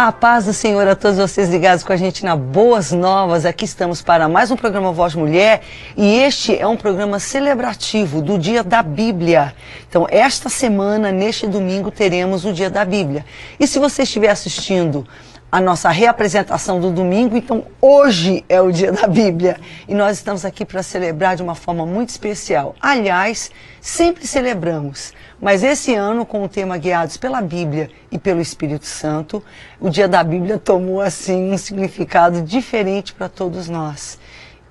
A paz do Senhor a todos vocês ligados com a gente na Boas Novas. Aqui estamos para mais um programa Voz Mulher e este é um programa celebrativo do Dia da Bíblia. Então, esta semana, neste domingo, teremos o Dia da Bíblia. E se você estiver assistindo a nossa reapresentação do domingo, então hoje é o dia da Bíblia e nós estamos aqui para celebrar de uma forma muito especial. Aliás, sempre celebramos, mas esse ano, com o tema Guiados pela Bíblia e pelo Espírito Santo, o dia da Bíblia tomou assim um significado diferente para todos nós.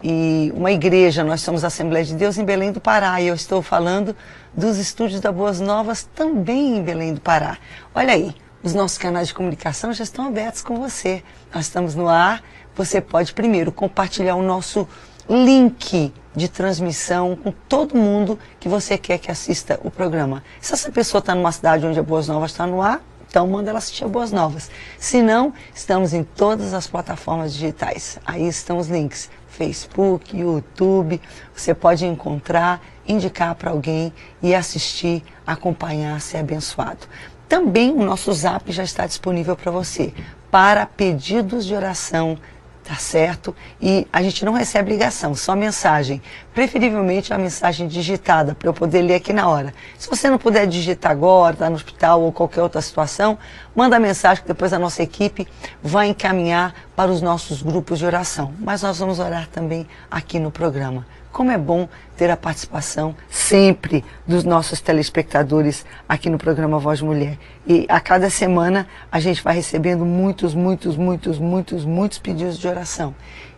E uma igreja, nós somos a Assembleia de Deus em Belém do Pará e eu estou falando dos estúdios da Boas Novas também em Belém do Pará. Olha aí, os nossos canais de comunicação já estão abertos com você. Nós estamos no ar. Você pode primeiro compartilhar o nosso link de transmissão com todo mundo que você quer que assista o programa. Se essa pessoa está numa cidade onde a Boas Novas está no ar, então manda ela assistir a Boas Novas. Se não, estamos em todas as plataformas digitais. Aí estão os links. Facebook, YouTube, você pode encontrar, indicar para alguém e assistir, acompanhar, ser abençoado. Também o nosso zap já está disponível para você, para pedidos de oração, tá certo? E a gente não recebe ligação, só mensagem. Preferivelmente a mensagem digitada, para eu poder ler aqui na hora. Se você não puder digitar agora, está no hospital ou qualquer outra situação, manda mensagem que depois a nossa equipe vai encaminhar para os nossos grupos de oração. Mas nós vamos orar também aqui no programa. Como é bom ter a participação sempre dos nossos telespectadores aqui no programa Voz Mulher. E a cada semana a gente vai recebendo muitos, muitos, muitos, muitos, muitos pedidos de oração.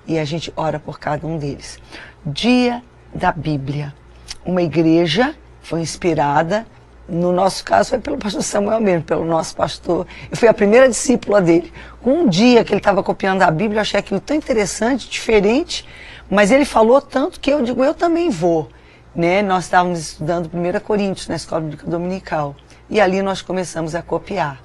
E a gente ora por cada um deles. Dia da Bíblia. Uma igreja foi inspirada no nosso caso foi pelo pastor Samuel mesmo, pelo nosso pastor. Eu fui a primeira discípula dele. Com um dia que ele estava copiando a Bíblia, eu achei aquilo tão interessante, diferente, mas ele falou tanto que eu digo, eu também vou. Né? Nós estávamos estudando 1 Coríntios na Escola Dominical. E ali nós começamos a copiar.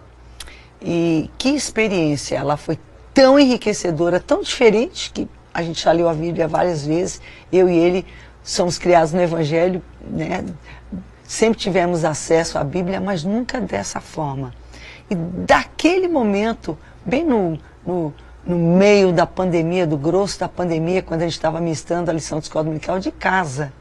E que experiência! Ela foi tão enriquecedora, tão diferente, que a gente já leu a Bíblia várias vezes. Eu e ele somos criados no Evangelho, né? sempre tivemos acesso à Bíblia, mas nunca dessa forma. E daquele momento, bem no, no no meio da pandemia, do grosso da pandemia, quando a gente estava ministrando a lição de escola dominical de casa.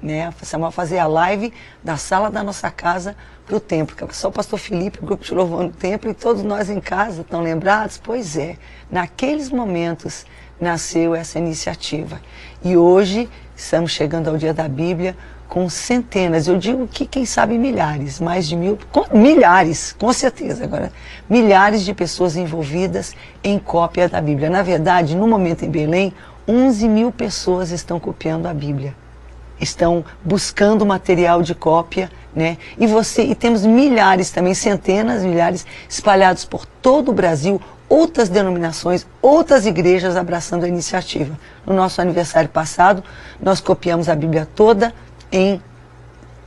Né? Samuel fazia a live da sala da nossa casa para o templo, só o pastor Felipe, o grupo de louvor no templo, e todos nós em casa, estão lembrados? Pois é, naqueles momentos nasceu essa iniciativa. E hoje estamos chegando ao dia da Bíblia, com centenas, eu digo que quem sabe milhares, mais de mil, com, milhares, com certeza agora, milhares de pessoas envolvidas em cópia da Bíblia. Na verdade, no momento em Belém, 11 mil pessoas estão copiando a Bíblia, estão buscando material de cópia, né? E você e temos milhares também, centenas, milhares espalhados por todo o Brasil, outras denominações, outras igrejas abraçando a iniciativa. No nosso aniversário passado, nós copiamos a Bíblia toda em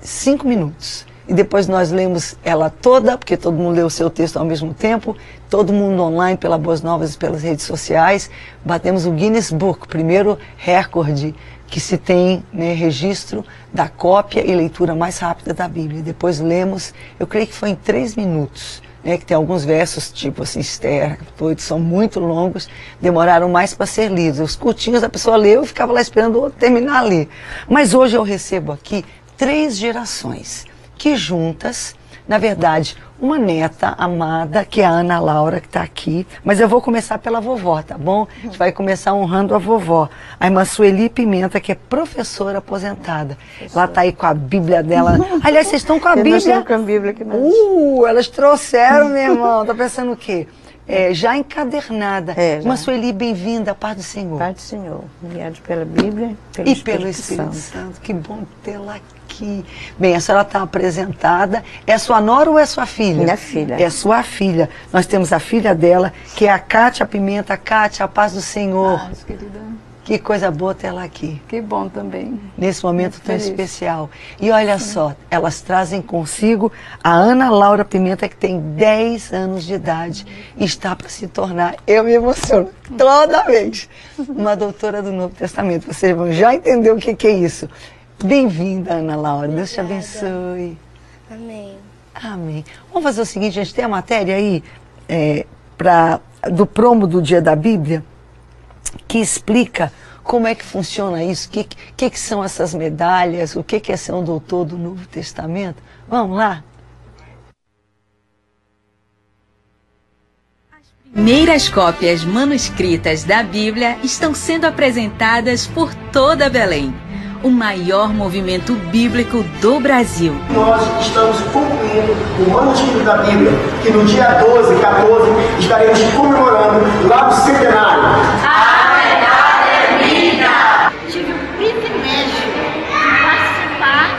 cinco minutos. E depois nós lemos ela toda, porque todo mundo leu o seu texto ao mesmo tempo, todo mundo online pela Boas Novas e pelas redes sociais. Batemos o Guinness Book, primeiro recorde que se tem né, registro da cópia e leitura mais rápida da Bíblia. Depois lemos, eu creio que foi em três minutos. Né, que tem alguns versos, tipo assim, Esther, que são muito longos, demoraram mais para ser lidos. Os curtinhos a pessoa leu e ficava lá esperando terminar ali. Mas hoje eu recebo aqui três gerações que juntas na verdade, uma neta amada, que é a Ana Laura, que está aqui. Mas eu vou começar pela vovó, tá bom? A gente vai começar honrando a vovó. A irmã Sueli Pimenta, que é professora aposentada. Ela está aí com a Bíblia dela. Aliás, vocês estão com a Bíblia? com a Bíblia aqui Uh, elas trouxeram, meu irmão. Tá pensando o quê? É, já encadernada. É, já. Sueli, bem-vinda, paz do Senhor. Paz do Senhor. Guiado pela Bíblia pelo e Espírito pelo Espírito Santo. Santo. Que bom tê-la aqui aqui. Bem, a senhora está apresentada. É sua nora ou é sua filha? Minha filha. É sua filha. Nós temos a filha dela, que é a Cátia Pimenta. Cátia, a paz do Senhor. Paz, querida. Que coisa boa ter ela aqui. Que bom também. Nesse momento Muito tão feliz. especial. E olha Sim. só, elas trazem consigo a Ana Laura Pimenta, que tem 10 anos de idade e está para se tornar, eu me emociono toda vez, uma doutora do Novo Testamento. Vocês vão já entender o que, que é isso. Bem-vinda, Ana Laura. Deus te abençoe. Amém. Amém. Vamos fazer o seguinte, a gente tem a matéria aí é, pra, do promo do Dia da Bíblia que explica como é que funciona isso, o que, que, que são essas medalhas, o que, que é ser um doutor do Novo Testamento. Vamos lá? Primeiras cópias manuscritas da Bíblia estão sendo apresentadas por toda Belém, o maior movimento bíblico do Brasil. Nós estamos concluindo o manuscrito da Bíblia, que no dia 12 e 14 estaremos comemorando lá no centenário. A verdade é minha! Tive o privilégio de participar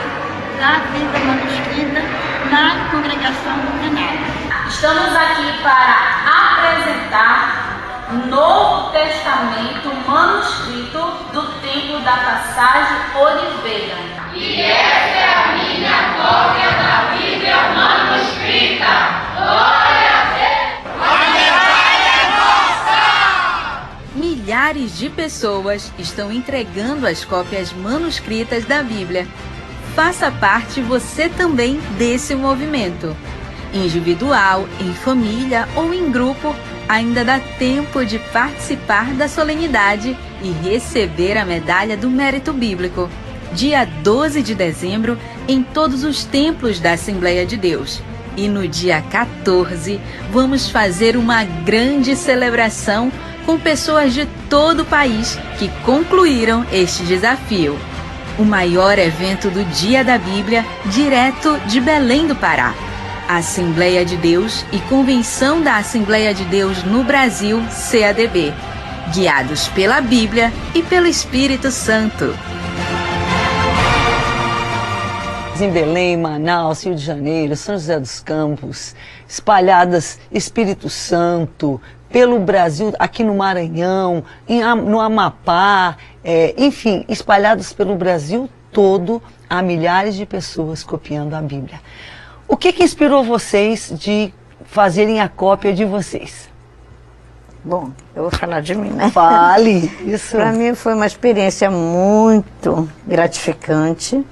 da vida manuscrita na congregação do plenário. Estamos aqui para apresentar o Novo Testamento manuscrito do Templo da Passagem Oliveira. E essa é a minha cópia da Bíblia manuscrita. Glória a Deus! A medalha é nossa! Milhares de pessoas estão entregando as cópias manuscritas da Bíblia. Faça parte você também desse movimento individual, em família ou em grupo, ainda dá tempo de participar da solenidade e receber a medalha do mérito bíblico. Dia 12 de dezembro, em todos os templos da Assembleia de Deus. E no dia 14, vamos fazer uma grande celebração com pessoas de todo o país que concluíram este desafio. O maior evento do Dia da Bíblia, direto de Belém do Pará. Assembleia de Deus e Convenção da Assembleia de Deus no Brasil, CADB, guiados pela Bíblia e pelo Espírito Santo. Em Belém, Manaus, Rio de Janeiro, São José dos Campos, espalhadas Espírito Santo, pelo Brasil, aqui no Maranhão, no Amapá, é, enfim, espalhados pelo Brasil todo, há milhares de pessoas copiando a Bíblia. O que, que inspirou vocês de fazerem a cópia de vocês? Bom, eu vou falar de mim, né? Fale, isso. Para mim foi uma experiência muito gratificante,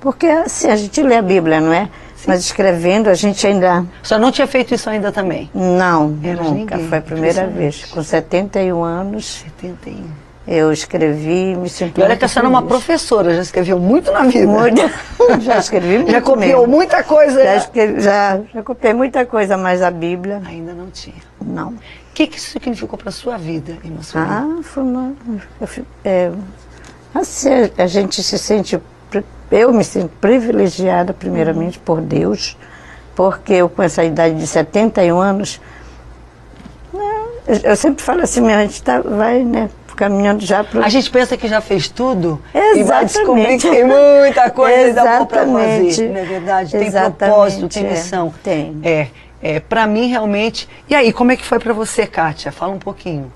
porque assim, a gente lê a Bíblia, não é? Sim. Mas escrevendo a gente ainda... Só não tinha feito isso ainda também? Não, Era nunca. Ninguém. Foi a primeira vez. Com 71 anos... 71 eu escrevi, me senti. E olha que a senhora é uma professora, já escreveu muito na vida. Muito, já escrevi muito. Já copiou mesmo. muita coisa. Já, escrevi, já, já copiei muita coisa, mas a Bíblia. Ainda não tinha. Não. O que, que isso significou para a sua vida, irmã Ah, foi uma. É, assim, a gente se sente. Eu me sinto privilegiada, primeiramente, por Deus, porque eu, com essa idade de 71 anos. Né, eu sempre falo assim, a gente tá, vai, né? caminhando já para. A gente pensa que já fez tudo Exatamente. e vai descobrir que tem muita coisa ainda para fazer. Não é verdade? Tem Exatamente, propósito, tem missão. É, tem. É, é para mim realmente. E aí, como é que foi para você, Kátia? Fala um pouquinho.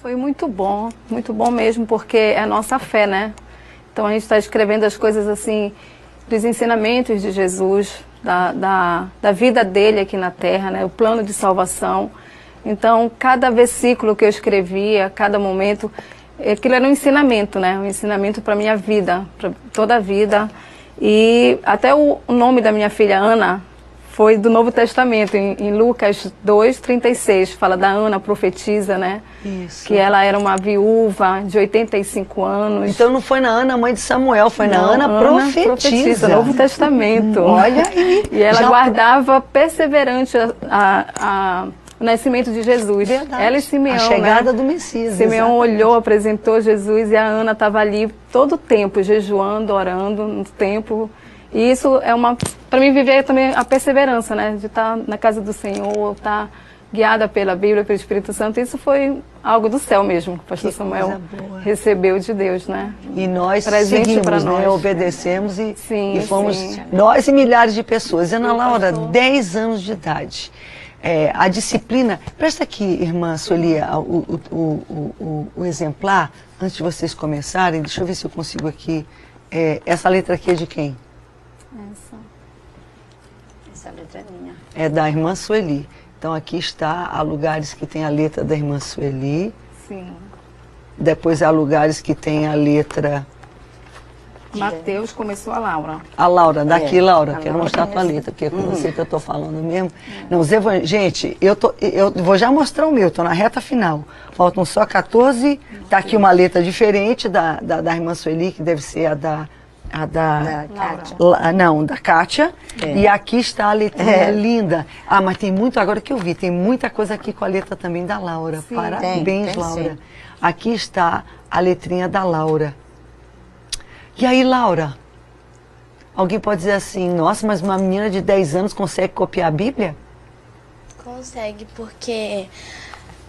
Foi muito bom, muito bom mesmo, porque é nossa fé, né? Então a gente está escrevendo as coisas assim, dos ensinamentos de Jesus, da, da, da vida dele aqui na terra, né? O plano de salvação. Então, cada versículo que eu escrevia, cada momento, aquilo era um ensinamento, né? Um ensinamento para minha vida, para toda a vida. E até o nome da minha filha, Ana, foi do Novo Testamento, em, em Lucas 2:36, fala da Ana, profetisa, né? Isso. Que ela era uma viúva de 85 anos. Então não foi na Ana, mãe de Samuel, foi na Ana, Ana profetisa. profetisa. Novo Testamento. Olha aí. E ela Já... guardava perseverante a, a, a o nascimento de Jesus. Verdade. Ela e Simeão. A chegada né? do Messias. Simeão exatamente. olhou, apresentou Jesus e a Ana estava ali todo o tempo, jejuando, orando no templo. E isso é uma. Para mim, viver também a perseverança, né? De estar na casa do Senhor, estar guiada pela Bíblia, pelo Espírito Santo. Isso foi algo do céu mesmo, que o pastor que Samuel recebeu de Deus, né? E nós Presente seguimos, né? nós. obedecemos e, sim, e fomos, sim. nós e milhares de pessoas. Ana Laura, 10 anos de idade é, a disciplina. Presta aqui, irmã Solia, o, o, o, o, exemplar, antes de vocês começarem. Deixa eu ver se eu consigo aqui. É, essa letra aqui é de quem? Essa. Essa letra é minha. É da irmã Sueli. Então aqui está, há lugares que tem a letra da irmã Sueli. Sim. Depois há lugares que tem a letra Mateus começou a Laura. A Laura, daqui, É, Laura, a quero Laura mostrar a tua letra, porque é com você que eu tô falando mesmo. Não, os evan... Gente, eu, tô, eu vou já mostrar o meu, tô na reta final. Faltam só 14. Tá aqui uma letra diferente da, da, da irmã Sueli, que deve ser a da. A da. Da Kátia. La- não, da Kátia. É. E aqui está a letrinha É. linda. Ah, mas tem muito, agora que eu vi, tem muita coisa aqui com a letra também da Laura. Parabéns, tem, tem Laura. sim. Aqui está a letrinha da Laura. E aí, Laura? Alguém pode dizer assim, nossa, mas uma menina de 10 anos consegue copiar a Bíblia? Consegue, porque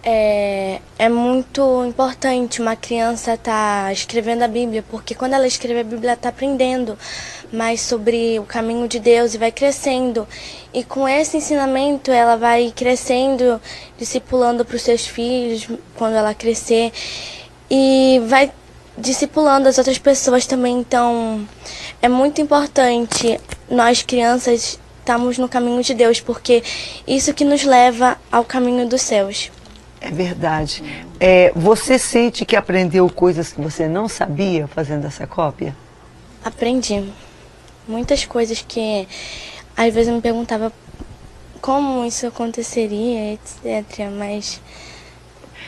é, é muito importante uma criança estar escrevendo a Bíblia, porque quando ela escreve a Bíblia, ela está aprendendo mais sobre o caminho de Deus e vai crescendo. E com esse ensinamento, ela vai crescendo, discipulando para os seus filhos quando ela crescer, e vai discipulando as outras pessoas também. Então, é muito importante nós crianças estamos no caminho de Deus, porque isso que nos leva ao caminho dos céus. É verdade. É, você sente que aprendeu coisas que você não sabia fazendo essa cópia? Aprendi muitas coisas que às vezes eu me perguntava como isso aconteceria, etc. Mas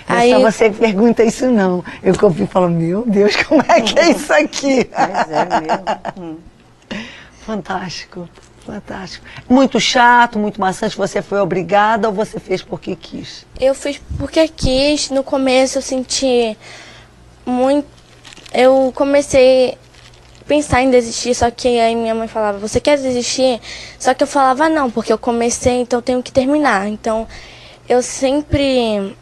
Não aí só você pergunta isso não. Eu copio e falo, meu Deus, como é que é isso aqui? Pois é mesmo. Fantástico, fantástico. Muito chato, muito maçante. Você foi obrigada ou você fez porque quis? eu fiz porque quis. No começo eu senti muito. Eu comecei a pensar em desistir, só que aí minha mãe falava, você quer desistir? Só que eu falava não, porque eu comecei, então eu tenho que terminar. Então eu sempre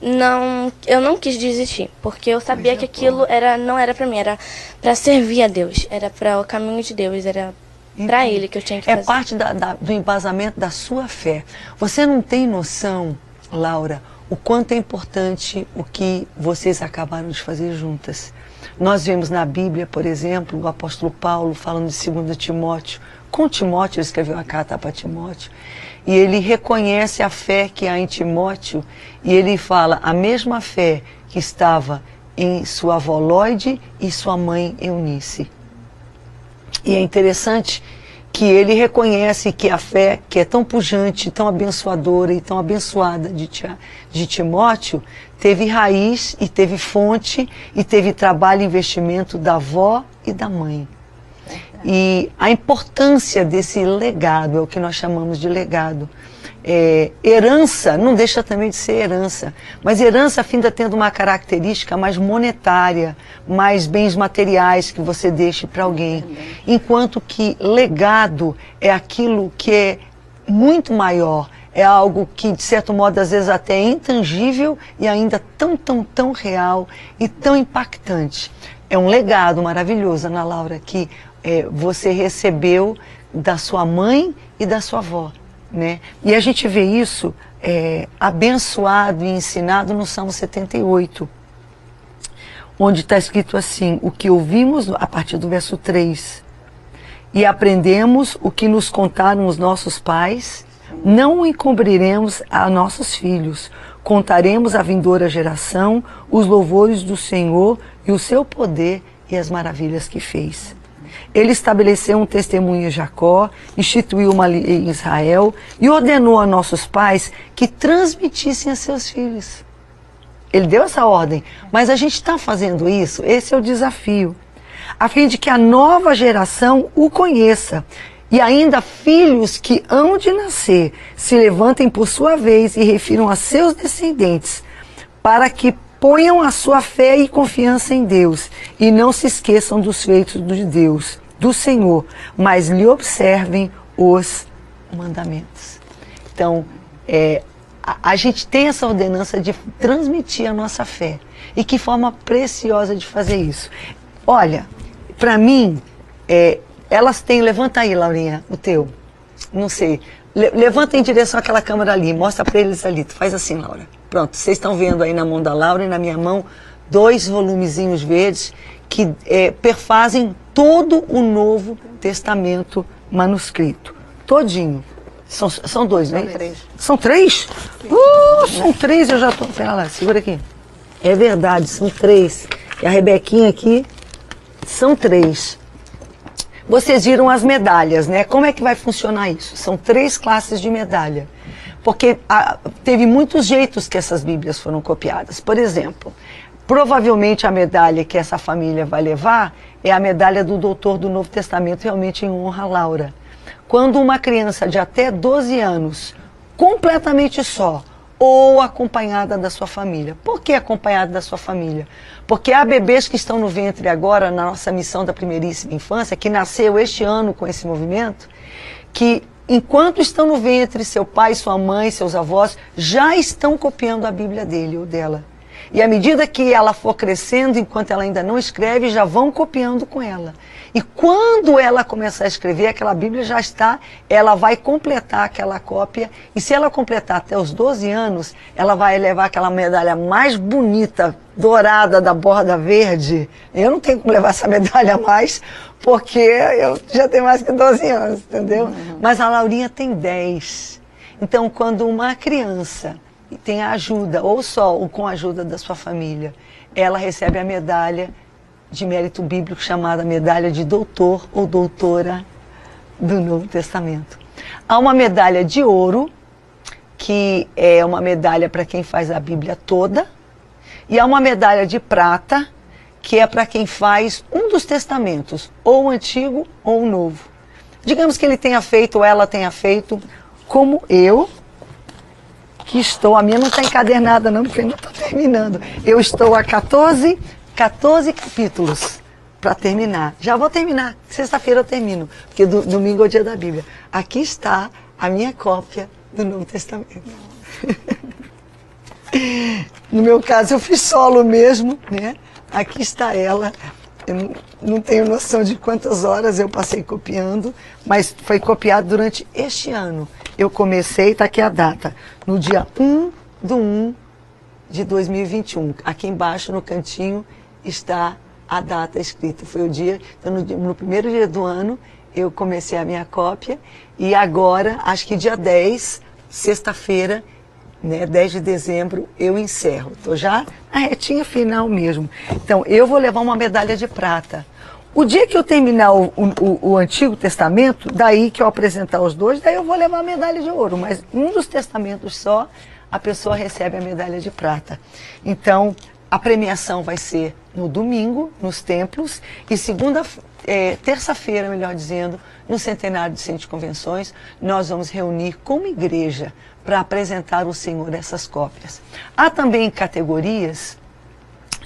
não eu não quis desistir porque eu sabia que aquilo era não era para mim era para servir a Deus era para o caminho de Deus era para Entendi. ele que eu tinha que É fazer parte da- da- do embasamento da sua fé. Você não tem noção, Laura, o quanto é importante o que vocês acabaram de fazer juntas. Nós vemos na Bíblia, por exemplo, o apóstolo Paulo falando de 2 Timóteo. Com Timóteo, ele escreveu a carta para Timóteo. E ele reconhece a fé que há em Timóteo e ele fala a mesma fé que estava em sua avó Lloyd e sua mãe Eunice. E é interessante que ele reconhece que a fé, que é tão pujante, tão abençoadora e tão abençoada de, Tia- de Timóteo, teve raiz e teve fonte e teve trabalho e investimento da avó e da mãe. E a importância desse legado é o que nós chamamos de legado. É, herança não deixa também de ser herança, mas herança finda tendo uma característica mais monetária, mais bens materiais que você deixe para alguém, enquanto que legado é aquilo que é muito maior, é algo que de certo modo às vezes até é intangível e ainda tão, tão, tão real e tão impactante. É um legado maravilhoso, Ana Laura, que é, você recebeu da sua mãe e da sua avó. Né? E a gente vê isso é, abençoado e ensinado no Salmo 78, onde está escrito assim: o que ouvimos a partir do verso 3 e aprendemos o que nos contaram os nossos pais, não encobriremos a nossos filhos. Contaremos à vindoura geração os louvores do Senhor e o seu poder e as maravilhas que fez. Ele estabeleceu um testemunho em Jacó, instituiu uma lei em Israel e ordenou a nossos pais que transmitissem a seus filhos. Ele deu essa ordem, mas a gente está fazendo isso, esse é o desafio, a fim de que a nova geração o conheça. E ainda filhos que hão de nascer se levantem por sua vez e refiram a seus descendentes, para que ponham a sua fé e confiança em Deus e não se esqueçam dos feitos de Deus, do Senhor, mas lhe observem os mandamentos. Então, é, a, a gente tem essa ordenança de transmitir a nossa fé. E que forma preciosa de fazer isso. Olha, para mim, é, elas têm. Levanta aí, Laurinha, o teu. Não sei. Le- levanta em direção àquela câmera ali, mostra para eles ali. Tu faz assim, Laura. Pronto, vocês estão vendo aí na mão da Laura e na minha mão dois volumezinhos verdes que é, perfazem todo o Novo Testamento manuscrito. Todinho. São, são dois, né? São três. São três? Uh, são três, eu já tô. Pera lá, segura aqui. É verdade, são três. E a Rebequinha aqui São três. Vocês viram as medalhas, né? Como é que vai funcionar isso? São três classes de medalha. Porque a, teve muitos jeitos que essas Bíblias foram copiadas. Por exemplo, provavelmente a medalha que essa família vai levar é a medalha do doutor do Novo Testamento, realmente em honra a Laura. Quando uma criança de até 12 anos, completamente só, ou acompanhada da sua família. Por que acompanhada da sua família? Porque há bebês que estão no ventre agora, na nossa missão da primeiríssima infância, que nasceu este ano com esse movimento, que enquanto estão no ventre, seu pai, sua mãe, seus avós já estão copiando a Bíblia dele ou dela. E à medida que ela for crescendo, enquanto ela ainda não escreve, já vão copiando com ela. E quando ela começar a escrever, aquela Bíblia já está, ela vai completar aquela cópia. E se ela completar até os 12 anos, ela vai levar aquela medalha mais bonita, dourada, da borda verde. Eu não tenho como levar essa medalha mais, porque eu já tenho mais que 12 anos, entendeu? Uhum. Mas a Laurinha tem 10. Então, quando uma criança tem a ajuda, ou só ou com a ajuda da sua família, ela recebe a medalha de mérito bíblico chamada medalha de doutor ou doutora do Novo Testamento. Há uma medalha de ouro, que é uma medalha para quem faz a Bíblia toda, e há uma medalha de prata, que é para quem faz um dos testamentos, ou o antigo ou o novo. Digamos que ele tenha feito ou ela tenha feito, como eu, que estou, a minha não está encadernada não, porque não estou terminando. Eu estou a 14, 14 capítulos para terminar. Já vou terminar, sexta-feira eu termino, porque do, domingo é o dia da Bíblia. Aqui está a minha cópia do Novo Testamento. no meu caso, eu fiz solo mesmo, né? Aqui está ela. Não tenho noção de quantas horas eu passei copiando, mas foi copiado durante este ano eu comecei, está aqui a data, no dia 1 do 1 de 2021. Aqui embaixo, no cantinho, está a data escrita. Foi o dia, então no, no primeiro dia do ano, eu comecei a minha cópia e agora, acho que dia 10, sexta-feira, né, 10 de dezembro, eu encerro. Estou já na retinha final mesmo. Então, eu vou levar uma medalha de prata. O dia que eu terminar o, o, o, Antigo Testamento, daí que eu apresentar os dois, daí eu vou levar a medalha de ouro. Mas um dos testamentos só, a pessoa recebe a medalha de prata. Então, a premiação vai ser no domingo, nos templos, e segunda, é, terça-feira, melhor dizendo, no centenário de Centro de Convenções, nós vamos reunir como igreja para apresentar ao Senhor essas cópias. Há também categorias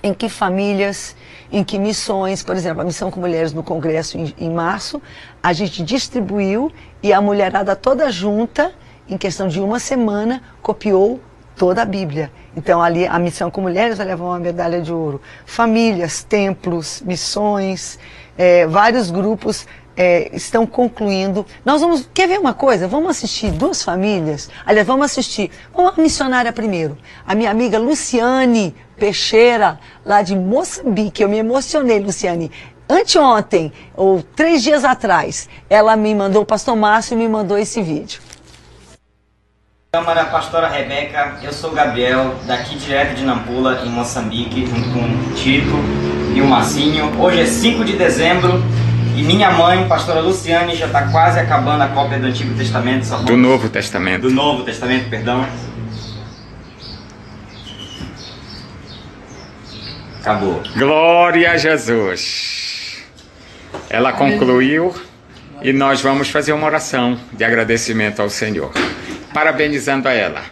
em que famílias em que missões, por exemplo, a missão com mulheres no Congresso em, em março, a gente distribuiu e a mulherada toda junta, em questão de uma semana, copiou toda a Bíblia. Então ali a missão com mulheres vai levar uma medalha de ouro. Famílias, templos, missões, é, vários grupos é, estão concluindo. Nós vamos. Quer ver uma coisa? Vamos assistir duas famílias. Aliás, vamos assistir. Uma missionária primeiro. A minha amiga Luciane Peixeira, lá de Moçambique. Eu me emocionei, Luciane. Anteontem, ou três dias atrás, ela me mandou, o pastor Márcio me mandou esse vídeo. Câmara Pastora Rebeca, eu sou Gabriel, daqui direto de Nampula, em Moçambique, junto com o Tito e o Marcinho. Hoje é 5 de dezembro e minha mãe, pastora Luciane, já está quase acabando a cópia do Antigo Testamento. Do Novo Testamento. Do Novo Testamento, perdão. Acabou. Glória a Jesus. Ela concluiu e nós vamos fazer uma oração de agradecimento ao Senhor, parabenizando a ela.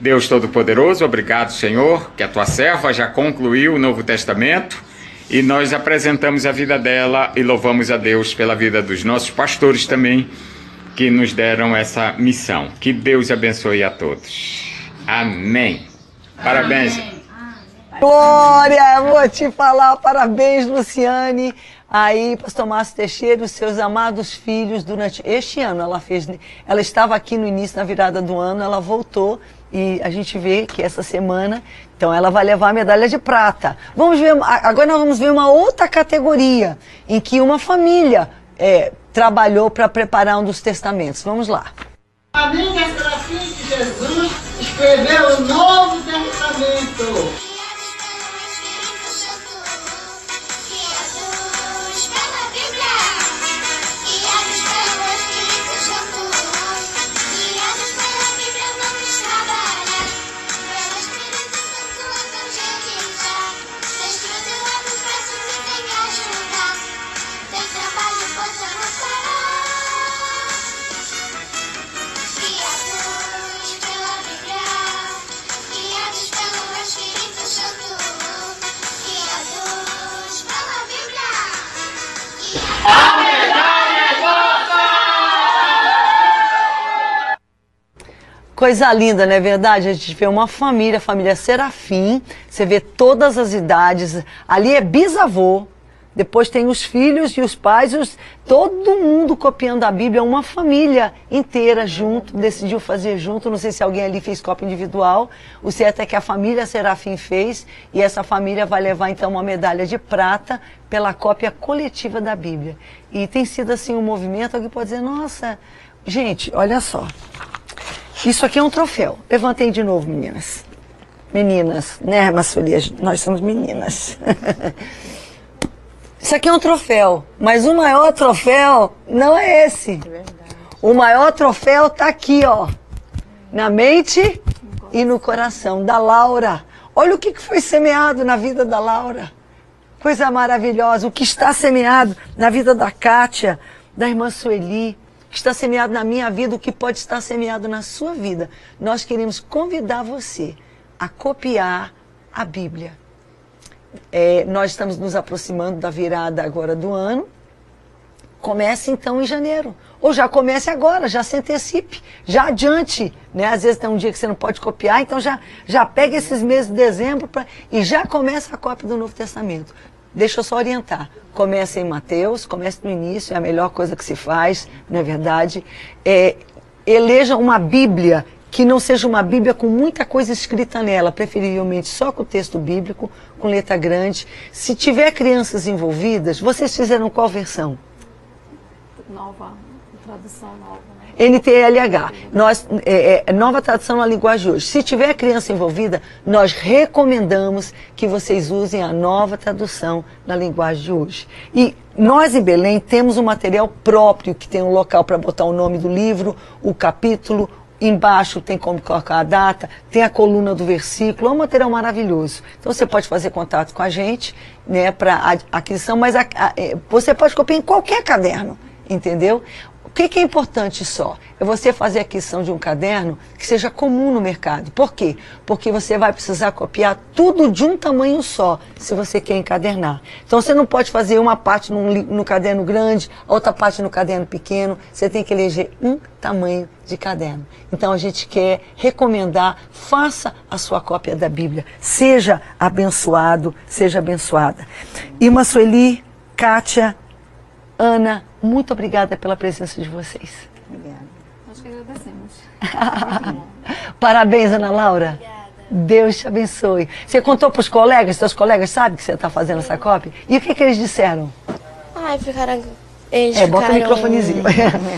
Deus Todo-Poderoso, obrigado, Senhor, que a tua serva já concluiu o Novo Testamento e nós apresentamos a vida dela e louvamos a Deus pela vida dos nossos pastores também, que nos deram essa missão. Que Deus abençoe a todos. Amém. Parabéns. Amém. Glória, vou te falar, parabéns, Luciane. Aí, pastor Márcio Teixeira, os seus amados filhos, durante este ano, ela fez, ela estava aqui no início, na virada do ano, ela voltou e a gente vê que essa semana, então ela vai levar a medalha de prata. Vamos ver, agora nós vamos ver uma outra categoria, em que uma família é, trabalhou para preparar um dos testamentos. Vamos lá. A minha de Jesus escreveu o Novo Testamento. Coisa linda, não é verdade? A gente vê uma família, a família Serafim, você vê todas as idades, ali é bisavô, depois tem os filhos e os pais, os, todo mundo copiando a Bíblia, uma família inteira junto, decidiu fazer junto. Não sei se alguém ali fez cópia individual. O certo é que a família Serafim fez e essa família vai levar então uma medalha de prata pela cópia coletiva da Bíblia. E tem sido assim um movimento, alguém pode dizer, nossa, gente, olha só. Isso aqui é um troféu. Levantem de novo, meninas. Meninas, né, Massolias? Nós somos meninas. Isso aqui é um troféu, mas o maior troféu não é esse. O maior troféu está aqui, ó, na mente e no coração da Laura. Olha o que foi semeado na vida da Laura. Coisa maravilhosa. O que está semeado na vida da Kátia, da irmã Sueli, está semeado na minha vida, o que pode estar semeado na sua vida. Nós queremos convidar você a copiar a Bíblia. É, nós estamos nos aproximando da virada agora do ano. Comece então em janeiro. Ou já comece agora, já se antecipe, já adiante. Né? Às vezes tem um dia que você não pode copiar, então já, já pega esses meses de dezembro pra, e já começa a cópia do Novo Testamento. Deixa eu só orientar. Comece em Mateus, comece no início, é a melhor coisa que se faz, não é verdade? É, eleja uma Bíblia que não seja uma Bíblia com muita coisa escrita nela, preferivelmente só com texto bíblico, com letra grande. Se tiver crianças envolvidas, vocês fizeram qual versão? Nova, tradução nova. NTLH, nós, é, é, nova tradução na linguagem hoje. Se tiver criança envolvida, nós recomendamos que vocês usem a nova tradução na linguagem de hoje. E nós em Belém temos um material próprio que tem um local para botar o nome do livro, o capítulo, Embaixo tem como colocar a data, tem a coluna do versículo, é um material maravilhoso. Então você pode fazer contato com a gente né, para aquisição, mas a, a, é, você pode copiar em qualquer caderno, entendeu? Que, que, é importante só? É você fazer a aquisição de um caderno que seja comum no mercado. Por quê? Porque você vai precisar copiar tudo de um tamanho só, se você quer encadernar. Então você não pode fazer uma parte no, no caderno grande, outra parte no caderno pequeno. Você tem que eleger um tamanho de caderno. Então a gente quer recomendar, faça a sua cópia da Bíblia. Seja abençoado, seja abençoada. Irmã Sueli, Kátia, Ana, muito obrigada pela presença de vocês. Obrigada. Nós que agradecemos. Parabéns, Ana Laura. Obrigada. Deus te abençoe. Você contou para os colegas, seus colegas sabem que você está fazendo essa cópia? E o que, que eles disseram? Ai, ficaram. Eles é, ficaram... bota o microfonezinho.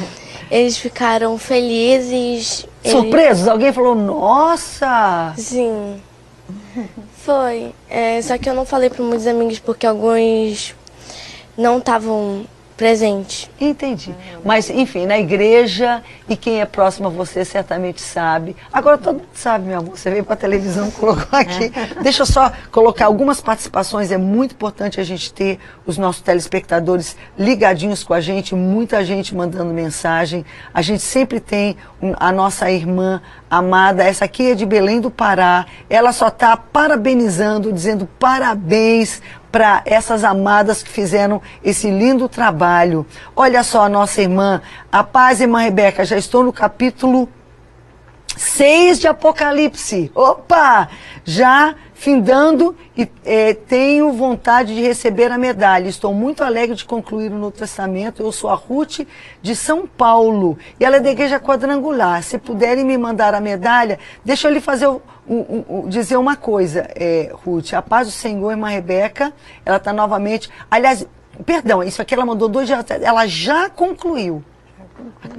eles ficaram felizes. Surpresos? Eles... Alguém falou, nossa! Sim. Foi. É, só que eu não falei para muitos amigos porque alguns não estavam presente. Entendi. Mas, enfim, na igreja, e quem é próximo a você certamente sabe. Agora todo mundo sabe, meu amor. Você veio para a televisão, colocou aqui. Deixa eu só colocar algumas participações. É muito importante a gente ter os nossos telespectadores ligadinhos com a gente, muita gente mandando mensagem. A gente sempre tem a nossa irmã amada, essa aqui é de Belém do Pará. Ela só está parabenizando, dizendo parabéns para essas amadas que fizeram esse lindo trabalho. Olha só a nossa irmã, a paz, irmã Rebeca, já estou no capítulo 6 de Apocalipse. Opa! Já findando e é, tenho vontade de receber a medalha. Estou muito alegre de concluir o Novo Testamento. Eu sou a Ruth de São Paulo e ela é da igreja quadrangular. Se puderem me mandar a medalha, deixa eu lhe fazer o, o, o, dizer uma coisa, é, Ruth. A paz do Senhor, irmã Rebeca, ela está novamente. Aliás, perdão, isso aqui ela mandou dois dias. Ela já concluiu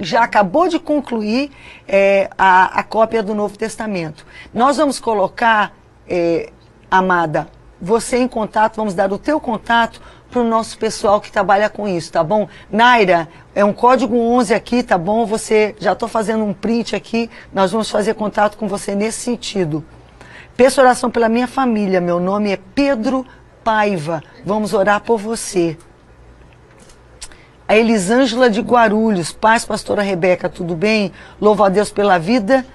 já acabou de concluir é, a, a, cópia do Novo Testamento. Nós vamos colocar, é, amada, você em contato, vamos dar o teu contato para o nosso pessoal que trabalha com isso, tá bom? Naira, é um código 11 aqui, tá bom? Você, já estou fazendo um print aqui, nós vamos fazer contato com você nesse sentido. Peço oração pela minha família, meu nome é Pedro Paiva, vamos orar por você. A Elisângela de Guarulhos, paz, pastora Rebeca, tudo bem? Louvo a Deus pela vida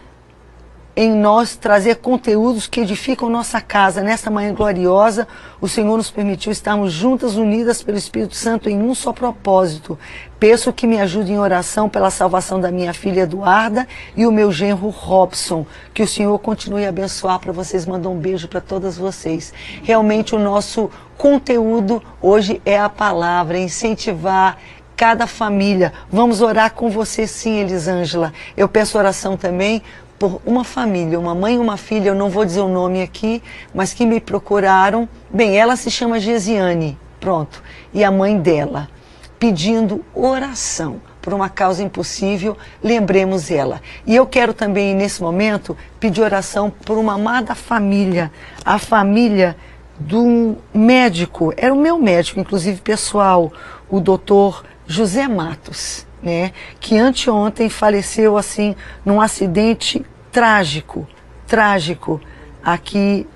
em nós trazer conteúdos que edificam nossa casa. Nessa manhã gloriosa, o Senhor nos permitiu estarmos juntas, unidas pelo Espírito Santo em um só propósito. Peço que me ajude em oração pela salvação da minha filha Eduarda e o meu genro Robson. Que o Senhor continue a abençoar para vocês. Manda um beijo para todas vocês. Realmente o nosso conteúdo hoje é a palavra, incentivar cada família. Vamos orar com você sim, Elisângela. Eu peço oração também por uma família, uma mãe e uma filha, eu não vou dizer o nome aqui, mas que me procuraram. Bem, ela se chama Gesiane, pronto, e a mãe dela, pedindo oração por uma causa impossível, lembremos ela. E eu quero também, nesse momento, pedir oração por uma amada família, a família do médico, era o meu médico, inclusive pessoal, o doutor José Matos né, que anteontem faleceu assim num acidente trágico, trágico, aqui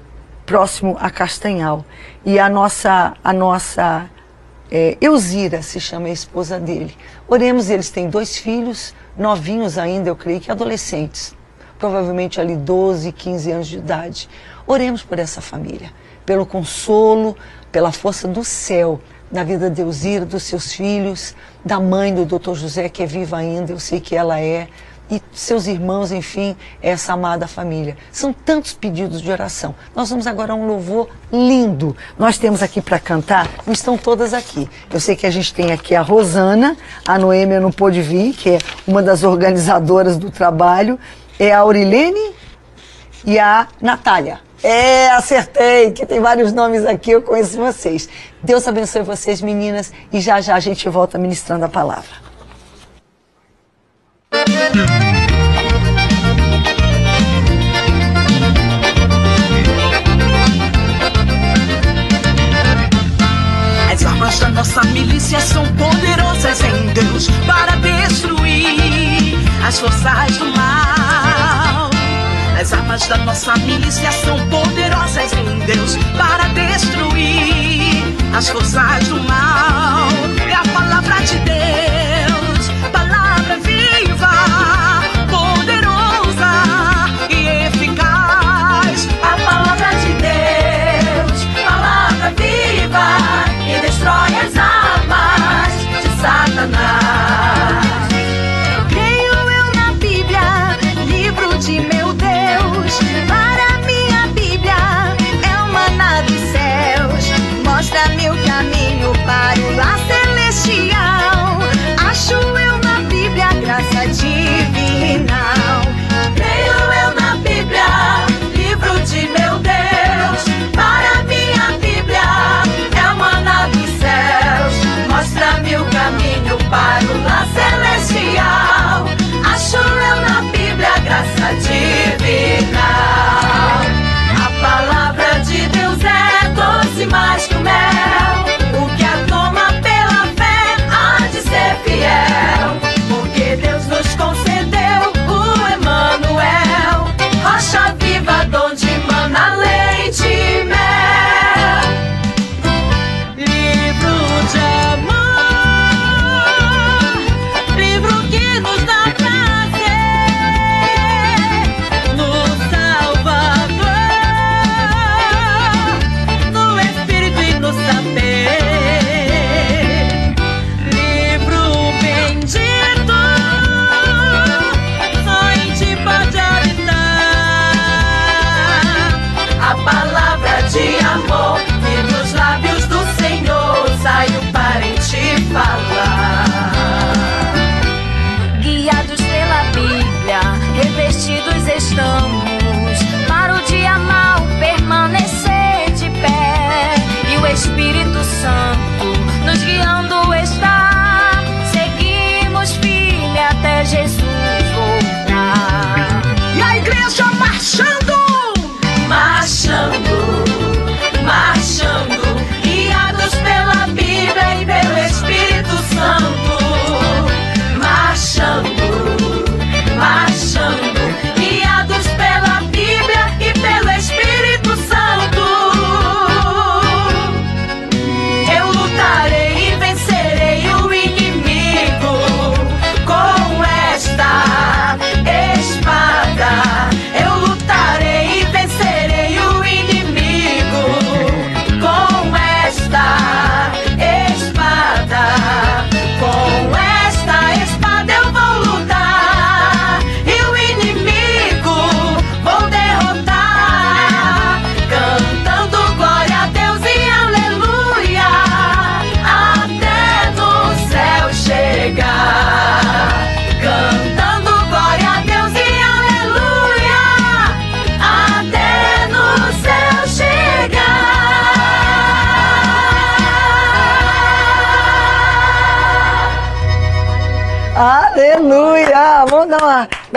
próximo a Castanhal. E a nossa, a nossa é, Elzira se chama a esposa dele. Oremos, eles têm dois filhos, novinhos ainda, eu creio que adolescentes, provavelmente ali 12, 15 anos de idade. Oremos por essa família, pelo consolo, pela força do céu na vida de Elzira, dos seus filhos, da mãe do Dr. José, que é viva ainda, eu sei que ela é, e seus irmãos, enfim, essa amada família. São tantos pedidos de oração. Nós vamos agora a um louvor lindo. Nós temos aqui para cantar, não estão todas aqui. Eu sei que a gente tem aqui a Rosana, a Noêmia não pôde vir, que é uma das organizadoras do trabalho, é a Aurilene e a Natália. É, acertei, que tem vários nomes aqui, eu conheço vocês. Deus abençoe vocês, meninas, e já já a gente volta ministrando a palavra. As armas da nossa milícia são poderosas em Deus para destruir as forças do mal. As armas da nossa milícia são poderosas em Deus para destruir as forças do mal. É a palavra de Deus, palavra viva,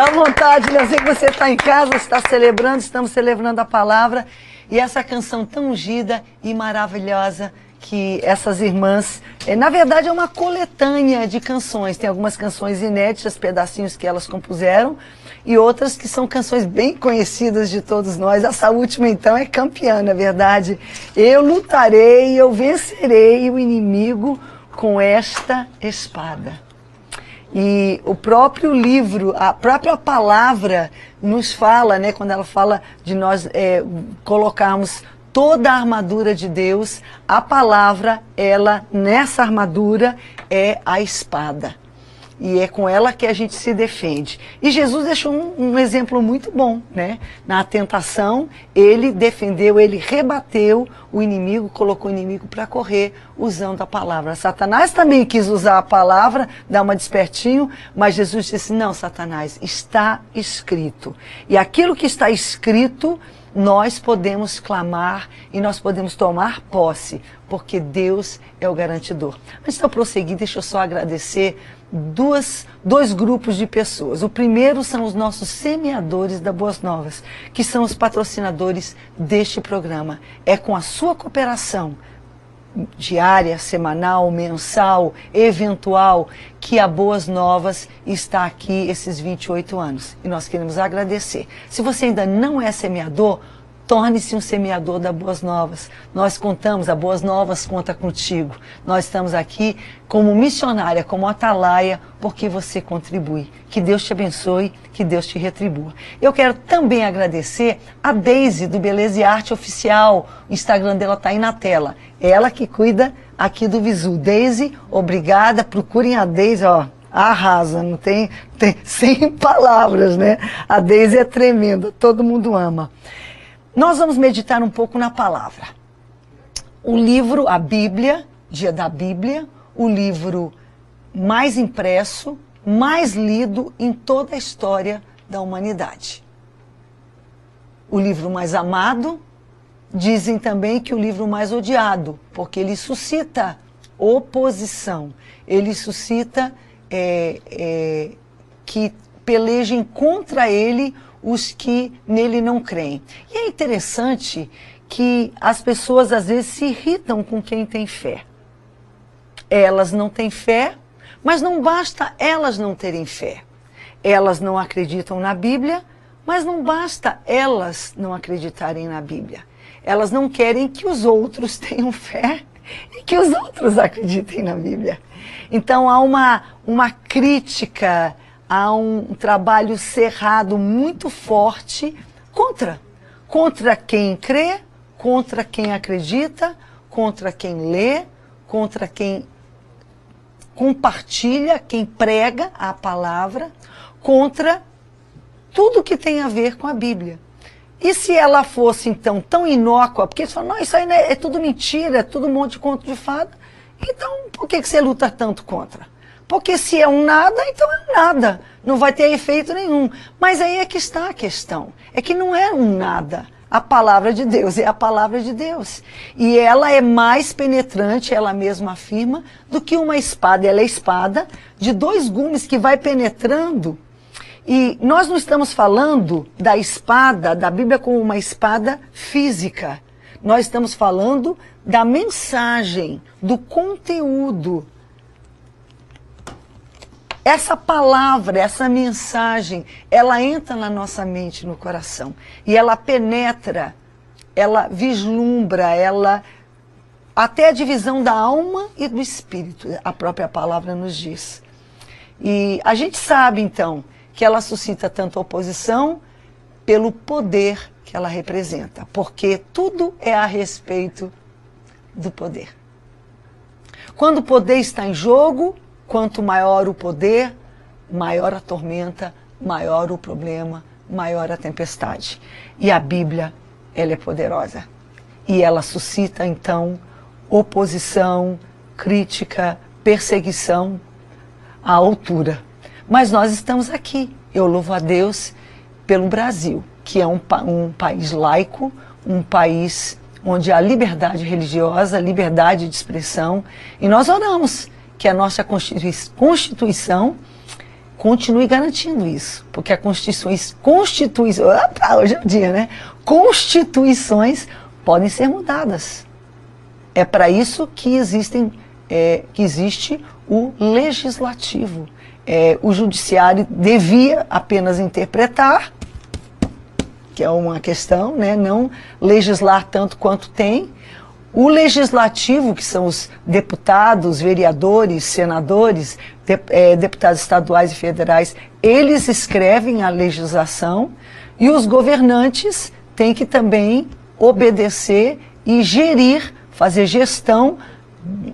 uma vontade, né? Eu sei que você está em casa, está celebrando, estamos celebrando a palavra. E essa canção tão ungida e maravilhosa que essas irmãs, é, na verdade é uma coletânea de canções, tem algumas canções inéditas, pedacinhos que elas compuseram, e outras que são canções bem conhecidas de todos nós. Essa última então é campeã, na verdade. Eu lutarei, eu vencerei o inimigo com esta espada. E o próprio livro, a própria palavra nos fala, né, quando ela fala de nós é, colocarmos toda a armadura de Deus, a palavra, ela, nessa armadura, é a espada. E é com ela que a gente se defende. E Jesus deixou um, um, exemplo muito bom, né? Na tentação, ele defendeu, ele rebateu o inimigo, colocou o inimigo para correr usando a palavra. Satanás também quis usar a palavra, dar uma despertinho, mas Jesus disse: Não, Satanás, está escrito. E aquilo que está escrito nós podemos clamar e nós podemos tomar posse, porque Deus é o garantidor. Antes de eu prosseguir, deixa eu só agradecer duas, dois grupos de pessoas. O primeiro são os nossos semeadores da Boas Novas, que são os patrocinadores deste programa. É com a sua cooperação diária, semanal, mensal, eventual, que a Boas Novas está aqui esses 28 anos. E nós queremos agradecer. Se você ainda não é semeador, Torne-se um semeador da Boas Novas. Nós contamos, a Boas Novas conta contigo. Nós estamos aqui como missionária, como atalaia, porque você contribui. Que Deus te abençoe, que Deus te retribua. Eu quero também agradecer a Deise do Beleza e Arte Oficial. O Instagram dela está aí na tela. Ela que cuida aqui do Visu. Deise, obrigada. Procurem a Deise, ó arrasa, não tem, tem sem palavras, né? A Deise é tremenda, todo mundo ama. Nós vamos meditar um pouco na palavra. O livro, a Bíblia, Dia da Bíblia, o livro mais impresso, mais lido em toda a história da humanidade. O livro mais amado, dizem também que o livro mais odiado, porque ele suscita oposição, ele suscita é, é, que pelejem contra ele os que nele não creem. E é interessante que as pessoas às vezes se irritam com quem tem fé. Elas não têm fé, mas não basta elas não terem fé. Elas não acreditam na Bíblia, mas não basta elas não acreditarem na Bíblia. Elas não querem que os outros tenham fé e que os outros acreditem na Bíblia. Então há uma, uma crítica há um trabalho cerrado muito forte contra. Contra quem crê, contra quem acredita, contra quem lê, contra quem compartilha, quem prega a palavra, contra tudo que tem a ver com a Bíblia. E se ela fosse, então, tão inócua, porque fala, não, isso aí é, é tudo mentira, é tudo um monte de conto de fada, então por que, que você luta tanto contra? Porque se é um nada, então é um nada. Não vai ter efeito nenhum. Mas aí é que está a questão. É que não é um nada. A palavra de Deus é a palavra de Deus. E ela é mais penetrante, ela mesma afirma, do que uma espada. Ela é espada de dois gumes que vai penetrando. E nós não estamos falando da espada, da Bíblia como uma espada física. Nós estamos falando da mensagem, do conteúdo essa palavra, essa mensagem, ela entra na nossa mente, no coração. E ela penetra, ela vislumbra, ela. Até a divisão da alma e do espírito, a própria palavra nos diz. E a gente sabe, então, que ela suscita tanto oposição pelo poder que ela representa, porque tudo é a respeito do poder. Quando o poder está em jogo, Quanto maior o poder, maior a tormenta, maior o problema, maior a tempestade. E a Bíblia, ela é poderosa. E ela suscita, então, oposição, crítica, perseguição à altura. Mas nós estamos aqui. Eu louvo a Deus pelo Brasil, que é um, um país laico, um país onde há liberdade religiosa, liberdade de expressão. E nós oramos que a nossa Constituição continue garantindo isso, porque a Constituição, Constituição, opa, hoje é o dia, né? Constituições podem ser mudadas. É para isso que existem, é, que existe o legislativo. É, o judiciário devia apenas interpretar, que é uma questão, né? não legislar tanto quanto tem. O legislativo, que são os deputados, vereadores, senadores, de, é, deputados estaduais e federais, eles escrevem a legislação e os governantes têm que também obedecer e gerir, fazer gestão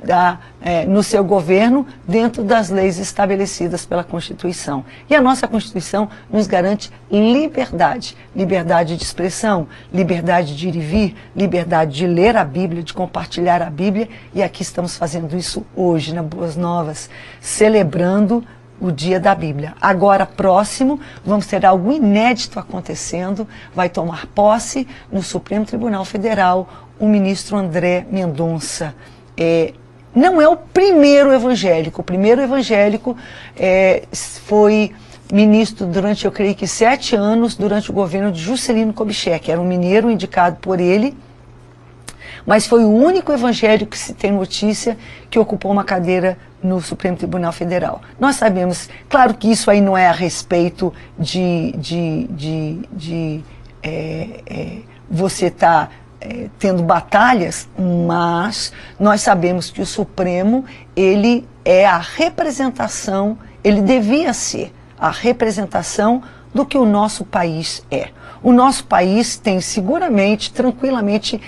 da, é, no seu governo dentro das leis estabelecidas pela Constituição. E a nossa Constituição nos garante liberdade, liberdade de expressão, liberdade de ir e vir, liberdade de ler a Bíblia, de compartilhar a Bíblia, e aqui estamos fazendo isso hoje na Boas Novas, celebrando o dia da Bíblia. Agora, próximo, vamos ter algo inédito acontecendo. Vai tomar posse no Supremo Tribunal Federal o ministro André Mendonça é, não é o primeiro evangélico. O primeiro evangélico é, foi ministro durante, eu creio que, sete anos, durante o governo de Juscelino Kubitschek. Era um mineiro indicado por ele, mas foi o único evangélico que se tem notícia que ocupou uma cadeira no Supremo Tribunal Federal. Nós sabemos, claro que isso aí não é a respeito de, de, de, de é, é, você estar tá é, tendo batalhas, mas nós sabemos que o Supremo ele é a representação, ele devia ser a representação do que o nosso país é. O nosso país tem seguramente, tranquilamente,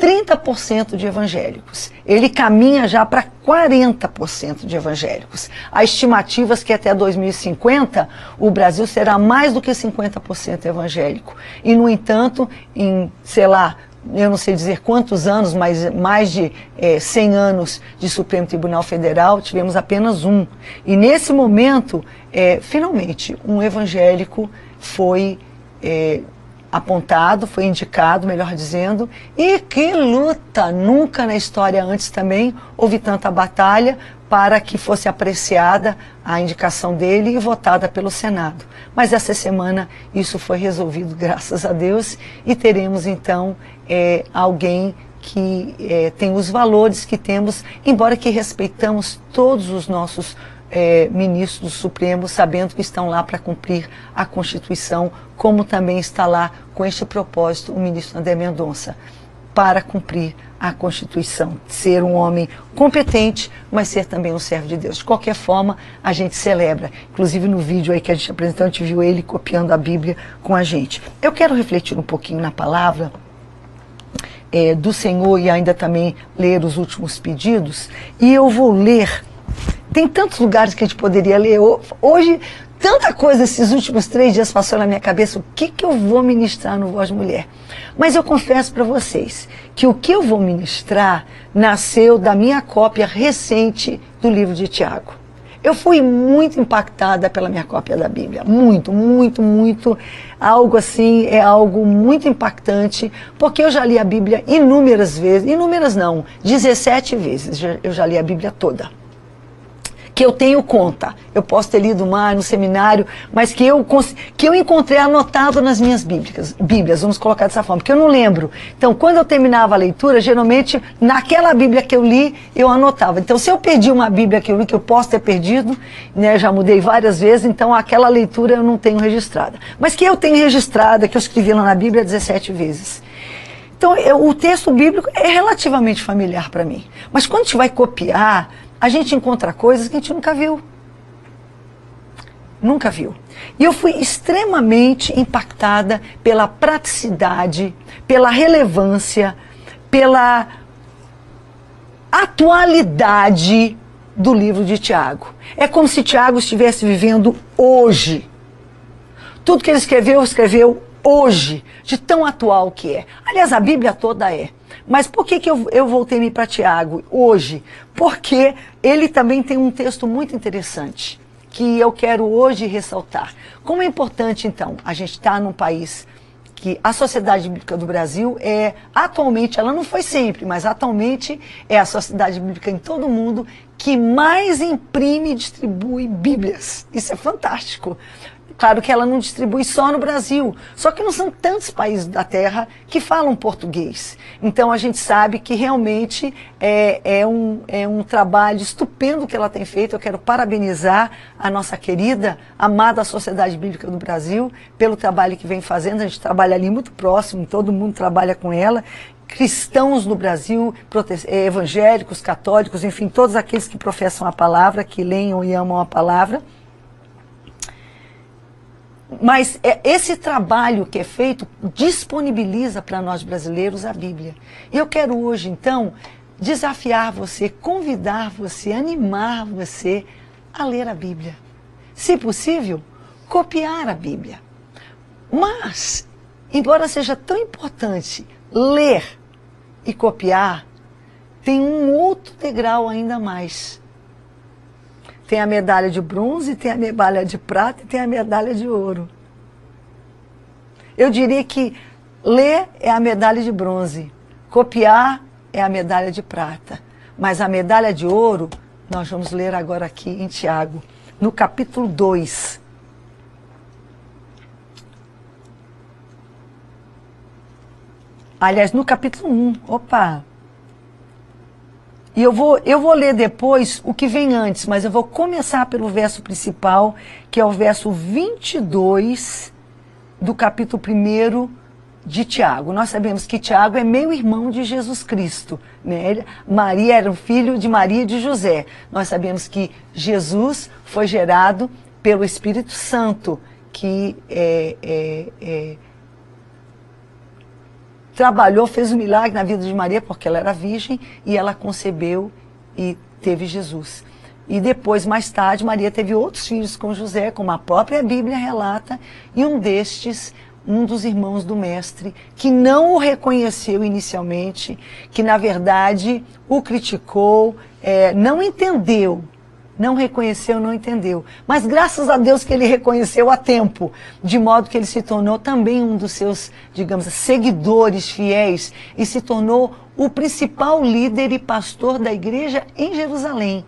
30% de evangélicos. Ele caminha já para 40% de evangélicos. Há estimativas que até 2050 o Brasil será mais do que 50% evangélico. E, no entanto, em, sei lá, eu não sei dizer quantos anos, mas mais de é, 100 anos de Supremo Tribunal Federal, tivemos apenas um. E nesse momento, é, finalmente, um evangélico foi é, apontado, foi indicado, melhor dizendo, e que luta! Nunca na história antes também houve tanta batalha para que fosse apreciada a indicação dele e votada pelo Senado. Mas essa semana isso foi resolvido, graças a Deus, e teremos então é, alguém que é, tem os valores que temos, embora que respeitamos todos os nossos é, ministros do Supremo, sabendo que estão lá para cumprir a Constituição, como também está lá com este propósito o ministro André Mendonça, para cumprir a Constituição, ser um homem competente, mas ser também um servo de Deus. De qualquer forma, a gente celebra. Inclusive no vídeo aí que a gente apresentou, a gente viu ele copiando a Bíblia com a gente. Eu quero refletir um pouquinho na palavra é, do Senhor e ainda também ler os últimos pedidos. E eu vou ler. Tem tantos lugares que a gente poderia ler. Hoje, tanta coisa esses últimos três dias passou na minha cabeça. O que, que eu vou ministrar no Voz Mulher? Mas eu confesso para vocês que o que eu vou ministrar nasceu da minha cópia recente do livro de Tiago. Eu fui muito impactada pela minha cópia da Bíblia. Muito, muito, muito. Algo assim, é algo muito impactante, porque eu já li a Bíblia inúmeras vezes. Inúmeras não, 17 vezes eu já li a Bíblia toda que eu tenho conta. Eu posso ter lido mais no seminário, mas que eu, que eu encontrei anotado nas minhas bíblias, bíblias, vamos colocar dessa forma, porque eu não lembro. Então, quando eu terminava a leitura, geralmente, naquela Bíblia que eu li, eu anotava. Então, se eu perdi uma Bíblia que eu li, que eu posso ter perdido, né, já mudei várias vezes, então aquela leitura eu não tenho registrada. Mas que eu tenho registrada, que eu escrevi lá na Bíblia 17 vezes. Então, eu, o texto bíblico é relativamente familiar para mim. Mas quando a gente vai copiar, a gente encontra coisas que a gente nunca viu. Nunca viu. E eu fui extremamente impactada pela praticidade, pela relevância, pela atualidade do livro de Tiago. É como se Tiago estivesse vivendo hoje. Tudo que ele escreveu, escreveu hoje, de tão atual que é. Aliás, a Bíblia toda é. Mas por que, que eu, eu voltei para Tiago hoje? Porque ele também tem um texto muito interessante que eu quero hoje ressaltar. Como é importante, então, a gente estar tá num país que a sociedade bíblica do Brasil é, atualmente, ela não foi sempre, mas atualmente é a sociedade bíblica em todo o mundo que mais imprime e distribui Bíblias. Isso é fantástico. Claro que ela não distribui só no Brasil, só que não são tantos países da Terra que falam português. Então a gente sabe que realmente é, é, um, é um trabalho estupendo que ela tem feito. Eu quero parabenizar a nossa querida, amada Sociedade Bíblica do Brasil pelo trabalho que vem fazendo. A gente trabalha ali muito próximo, todo mundo trabalha com ela cristãos no Brasil, eh, evangélicos, católicos, enfim, todos aqueles que professam a palavra, que leiam e amam a palavra. Mas é, esse trabalho que é feito disponibiliza para nós brasileiros a Bíblia. E eu quero hoje, então, desafiar você, convidar você, animar você a ler a Bíblia. Se possível, copiar a Bíblia. Mas, embora seja tão importante ler e copiar, tem um outro degrau ainda mais. Tem a medalha de bronze, tem a medalha de prata e tem a medalha de ouro. Eu diria que ler é a medalha de bronze, copiar é a medalha de prata. Mas a medalha de ouro, nós vamos ler agora aqui em Tiago, no capítulo 2. Aliás, no capítulo 1. Opa! E eu vou, eu vou ler depois o que vem antes, mas eu vou começar pelo verso principal, que é o verso 22 do capítulo 1 de Tiago. Nós sabemos que Tiago é meio irmão de Jesus Cristo. Né? Maria era o filho de Maria e de José. Nós sabemos que Jesus foi gerado pelo Espírito Santo, que é, é, é trabalhou, fez um milagre na vida de Maria, porque ela era virgem, e ela concebeu e teve Jesus. E depois, mais tarde, Maria teve outros filhos com José, como a própria Bíblia relata, e um destes, um dos irmãos do mestre, que não o reconheceu inicialmente, que na verdade o criticou, é, não entendeu não reconheceu, não entendeu. Mas graças a Deus que ele reconheceu a tempo, de modo que ele se tornou também um dos seus, digamos, seguidores fiéis e se tornou o principal líder e pastor da igreja em Jerusalém.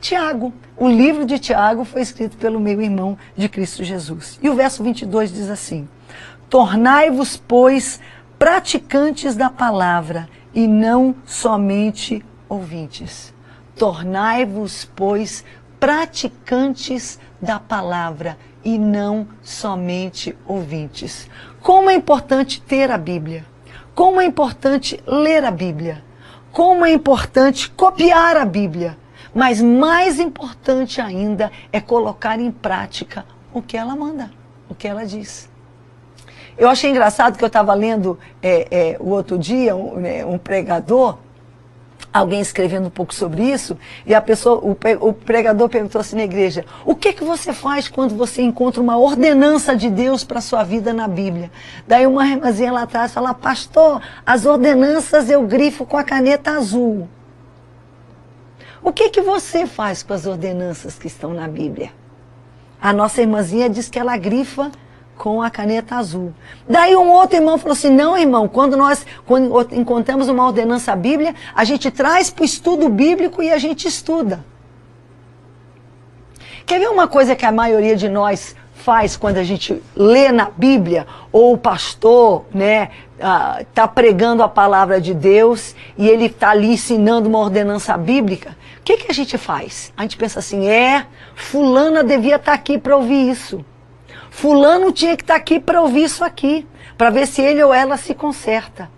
Tiago, o livro de Tiago foi escrito pelo meu irmão de Cristo Jesus. E o verso 22 diz assim: Tornai-vos, pois, praticantes da palavra e não somente ouvintes. Tornai-vos, pois, praticantes da palavra e não somente ouvintes. Como é importante ter a Bíblia. Como é importante ler a Bíblia. Como é importante copiar a Bíblia. Mas mais importante ainda é colocar em prática o que ela manda, o que ela diz. Eu achei engraçado que eu estava lendo é, é, o outro dia um, né, um pregador alguém escrevendo um pouco sobre isso, e a pessoa, o, pregador perguntou assim na igreja: o que que você faz quando você encontra uma ordenança de Deus para a sua vida na Bíblia? Daí uma irmãzinha lá atrás fala: pastor, as ordenanças eu grifo com a caneta azul. O que que você faz com as ordenanças que estão na Bíblia? A nossa irmãzinha diz que ela grifa com a caneta azul. Daí um outro irmão falou assim: não, irmão, quando nós quando encontramos uma ordenança bíblica, a gente traz para o estudo bíblico e a gente estuda. Quer ver uma coisa que a maioria de nós faz quando a gente lê na Bíblia, ou o pastor, né, está pregando a palavra de Deus e ele está ali ensinando uma ordenança bíblica, o que, que a gente faz? A gente pensa assim, é, fulana devia estar tá aqui para ouvir isso. Fulano tinha que estar tá aqui para ouvir isso aqui, para ver se ele ou ela se conserta.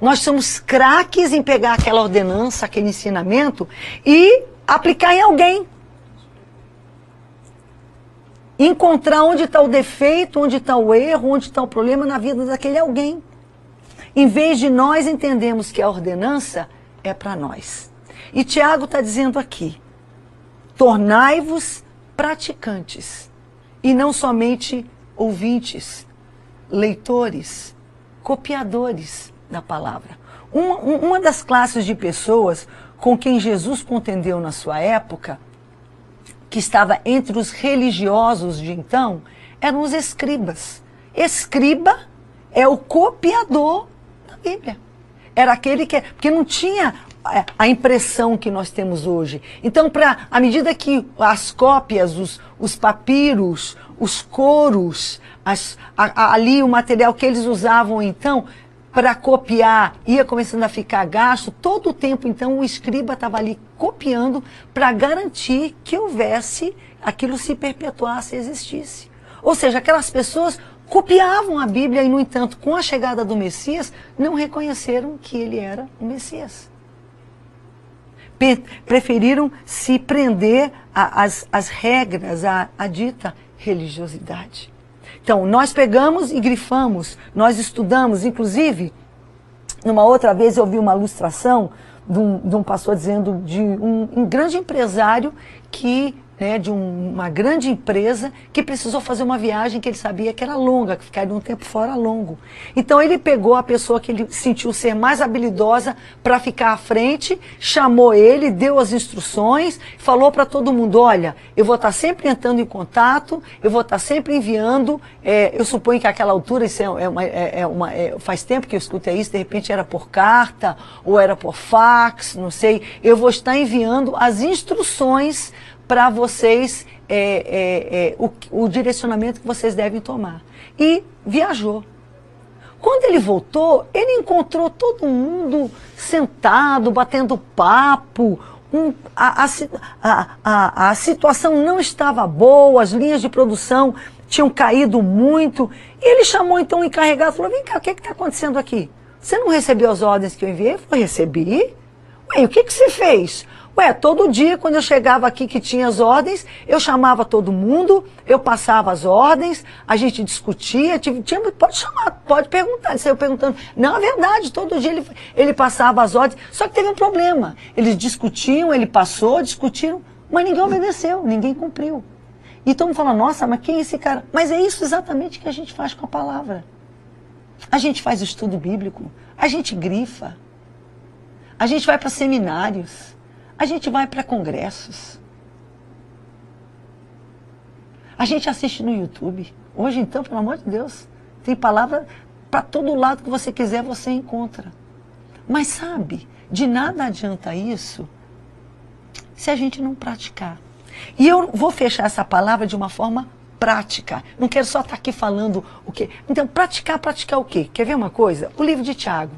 Nós somos craques em pegar aquela ordenança, aquele ensinamento e aplicar em alguém. Encontrar onde está o defeito, onde está o erro, onde está o problema na vida daquele alguém. Em vez de nós entendermos que a ordenança é para nós. E Tiago está dizendo aqui: tornai-vos praticantes e não somente ouvintes, leitores, copiadores da palavra. Uma, uma das classes de pessoas com quem Jesus contendeu na sua época, que estava entre os religiosos de então, eram os escribas. Escriba é o copiador da Bíblia. Era aquele que. Porque não tinha a- a impressão que nós temos hoje. Então, pra, à medida que as cópias, os, os papiros, os coros, as- a- a- ali o material que eles usavam então para copiar ia começando a ficar gasto, todo o tempo então o escriba estava ali copiando para garantir que houvesse, aquilo se perpetuasse e existisse. Ou seja, aquelas pessoas copiavam a Bíblia e, no entanto, com a chegada do Messias, não reconheceram que ele era o Messias. Preferiram se prender às às regras, à à dita religiosidade. Então, nós pegamos e grifamos, nós estudamos, inclusive, numa outra vez eu vi uma ilustração de um, de um pastor dizendo de um, um grande empresário que, né, de um- uma grande empresa que precisou fazer uma viagem que ele sabia que era longa, que ficaria um tempo fora longo. Então ele pegou a pessoa que ele sentiu ser mais habilidosa para ficar à frente, chamou ele, deu as instruções, falou para todo mundo, olha, eu vou estar sempre entrando em contato, eu vou estar sempre enviando, é, eu suponho que àquela altura, isso é, é uma, é- é uma- é- faz tempo que eu escutei isso, de repente era por carta, ou era por fax, não sei, eu vou estar enviando as instruções para vocês, é, é, é, o, o direcionamento que vocês devem tomar. E viajou. Quando ele voltou, ele encontrou todo mundo sentado, batendo papo. Um- a, a a- a- situação não estava boa, as linhas de produção tinham caído muito. E ele chamou então o encarregado e falou: Vem cá, o que está acontecendo aqui? Você não recebeu as ordens que eu enviei? Eu falei: Recebi. Ué, o que, que você fez? Ué, todo dia, quando eu chegava aqui que tinha as ordens, eu chamava todo mundo, eu passava as ordens, a gente discutia, tive- tinha, pode chamar, pode perguntar. Saiu perguntando. Não, é verdade, todo dia ele, ele passava as ordens. Só que teve um problema. Eles discutiam, ele passou, discutiram, mas ninguém obedeceu, ninguém cumpriu. E todo mundo fala, nossa, mas quem é esse cara? Mas é isso exatamente que a gente faz com a palavra. A gente faz estudo bíblico, a gente grifa, a gente vai para seminários, a gente vai para congressos. A gente assiste no YouTube. Hoje, então, pelo amor de Deus, tem palavra para todo lado que você quiser, você encontra. Mas sabe, de nada adianta isso se a gente não praticar. E eu vou fechar essa palavra de uma forma prática. Não quero só estar aqui falando o quê. Então, praticar, praticar o quê? Quer ver uma coisa? O livro de Tiago.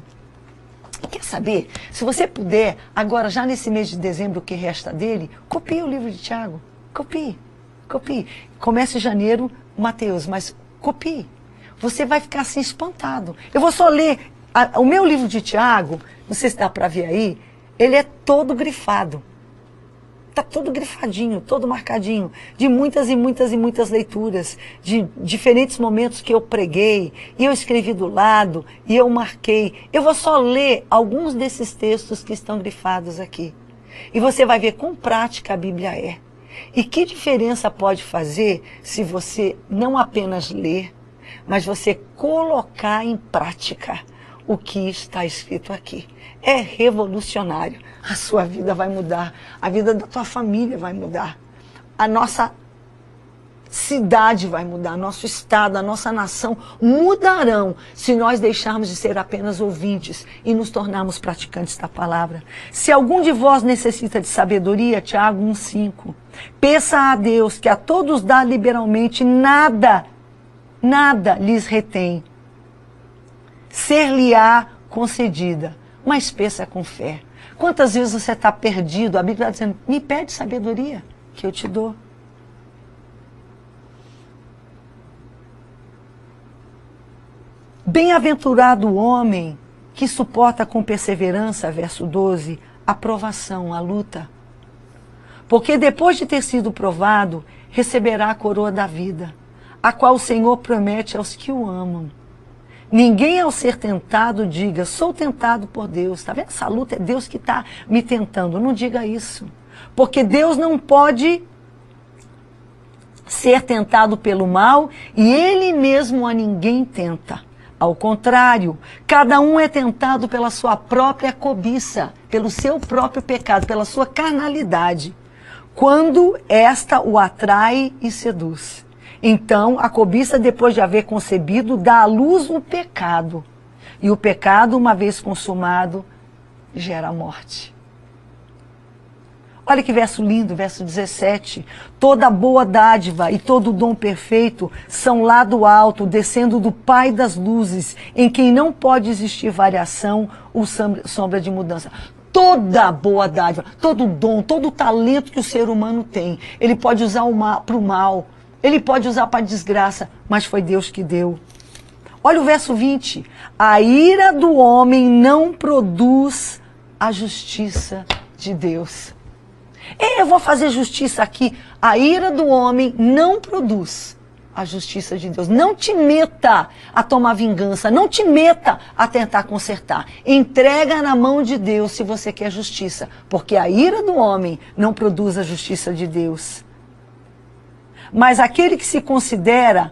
Quer saber? Se você puder, agora já nesse mês de dezembro, que resta dele, copie o livro de Tiago. Copie. Copie. Comece em janeiro, Mateus, mas copie. Você vai ficar assim espantado. Eu vou só ler. a- o meu livro de Tiago, não sei se dá para ver aí, ele é todo grifado. Tá todo grifadinho, todo marcadinho, de muitas e muitas e muitas leituras, de diferentes momentos que eu preguei, e eu escrevi do lado, e eu marquei. Eu vou só ler alguns desses textos que estão grifados aqui. E você vai ver quão prática a Bíblia é. E que diferença pode fazer se você não apenas ler, mas você colocar em prática o que está escrito aqui. É revolucionário. A sua vida vai mudar, a vida da tua família vai mudar. A nossa cidade vai mudar, nosso estado, a nossa nação mudarão se nós deixarmos de ser apenas ouvintes e nos tornarmos praticantes da palavra. Se algum de vós necessita de sabedoria, Tiago 1,5, peça a Deus que a todos dá liberalmente, nada, nada lhes retém. Ser-lhe-á concedida, mas peça com fé. Quantas vezes você está perdido? A Bíblia está dizendo: me pede sabedoria, que eu te dou. Bem-aventurado o homem que suporta com perseverança, verso 12, a provação, a luta. Porque depois de ter sido provado, receberá a coroa da vida, a qual o Senhor promete aos que o amam. Ninguém ao ser tentado diga, sou tentado por Deus. Está vendo? Essa luta é Deus que está me tentando. Não diga isso. Porque Deus não pode ser tentado pelo mal e ele mesmo a ninguém tenta. Ao contrário, cada um é tentado pela sua própria cobiça, pelo seu próprio pecado, pela sua carnalidade, quando esta o atrai e seduz. Então, a cobiça, depois de haver concebido, dá à luz o pecado. E o pecado, uma vez consumado, gera morte. Olha que verso lindo, verso 17. Toda boa dádiva e todo dom perfeito são lá do alto, descendo do Pai das luzes, em quem não pode existir variação ou sombra de mudança. Toda boa dádiva, todo dom, todo talento que o ser humano tem, ele pode usar para o mal, ele pode usar para desgraça, mas foi Deus que deu. Olha o verso 20. A ira do homem não produz a justiça de Deus. Eu vou fazer justiça aqui. A ira do homem não produz a justiça de Deus. Não te meta a tomar vingança, não te meta a tentar consertar. Entrega na mão de Deus se você quer justiça, porque a ira do homem não produz a justiça de Deus. Mas aquele que se considera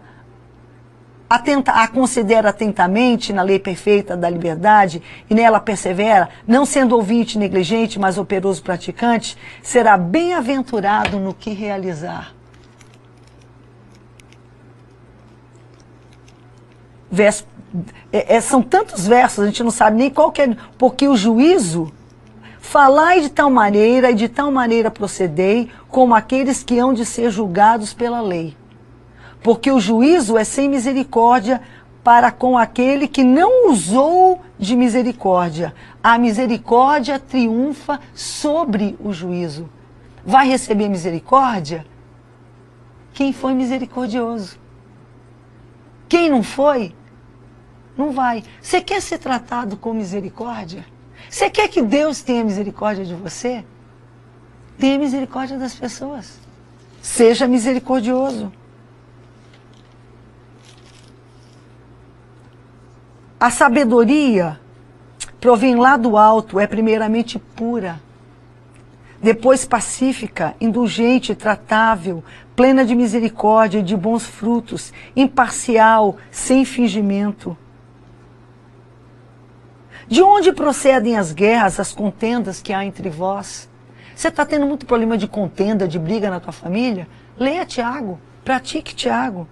atenta, a considera atentamente na lei perfeita da liberdade e nela persevera, não sendo ouvinte negligente, mas operoso praticante, será bem-aventurado no que realizar. Verso, é, é, são tantos versos, a gente não sabe nem qual que é, porque o juízo Falai de tal maneira e de tal maneira procedei, como aqueles que hão de ser julgados pela lei porque o juízo é sem misericórdia para com aquele que não usou de misericórdia. A misericórdia triunfa sobre o juízo. Vai receber misericórdia quem foi misericordioso. Quem não foi, não vai. Você quer ser tratado com misericórdia? Você quer que Deus tenha misericórdia de você? Tenha misericórdia das pessoas. Seja misericordioso. A sabedoria provém lá do alto, é primeiramente pura, depois pacífica, indulgente, tratável, plena de misericórdia e de bons frutos, imparcial, sem fingimento. De onde procedem as guerras, as contendas que há entre vós? Você está tendo muito problema de contenda, de briga na tua família? Leia Tiago, pratique Tiago.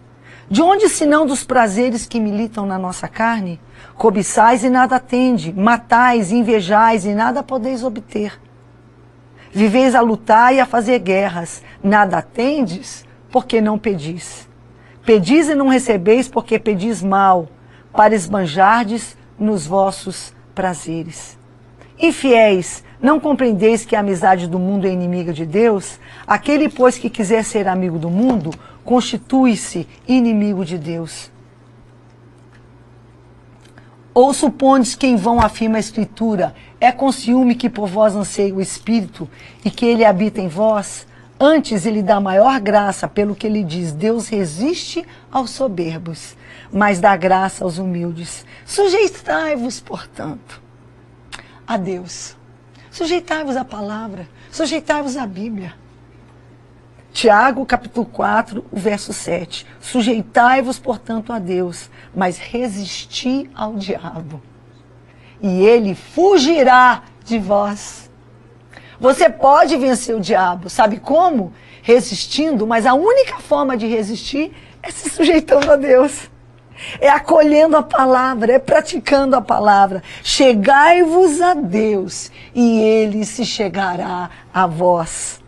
De onde senão dos prazeres que militam na nossa carne? Cobiçais e nada tende, matais, invejais e nada podeis obter. Viveis a lutar e a fazer guerras, nada tendes, porque não pedis. Pedis e não recebeis, porque pedis mal, para esbanjardes nos vossos prazeres. Infiéis, não compreendeis que a amizade do mundo é inimiga de Deus? Aquele, pois, que quiser ser amigo do mundo, constitui-se inimigo de Deus. Ou supondes que em vão afirma a Escritura, é com ciúme que por vós anseia o Espírito e que ele habita em vós? Antes ele dá maior graça, pelo que ele diz: Deus resiste aos soberbos, mas dá graça aos humildes. Sujeitai-vos, portanto, a Deus. Sujeitai-vos à palavra, sujeitai-vos à Bíblia. Tiago, capítulo 4, o verso 7. Sujeitai-vos, portanto, a Deus, mas resisti ao diabo, e ele fugirá de vós. Você pode vencer o diabo, sabe como? Resistindo, mas a única forma de resistir é se sujeitando a Deus. É acolhendo a palavra, é praticando a palavra. Chegai-vos a Deus, e ele se chegará a vós.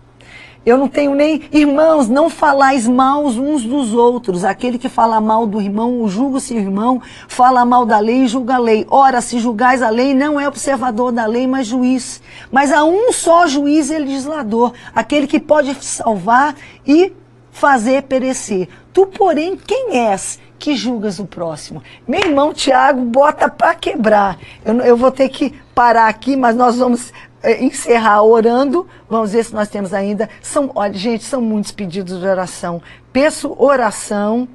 Eu não tenho nem. Irmãos, não falais mal uns dos outros. Aquele que fala mal do irmão, julga seu irmão, fala mal da lei julga a lei. Ora, se julgais a lei, não é observador da lei, mas juiz. Mas há um só juiz e legislador, aquele que pode salvar e fazer perecer. Tu, porém, quem és? que julgas o próximo. Meu irmão Tiago bota para quebrar. Eu, eu vou ter que parar aqui, mas nós vamos é, encerrar orando. Vamos ver se nós temos ainda. São, olha, gente, são muitos pedidos de oração. Peço oração.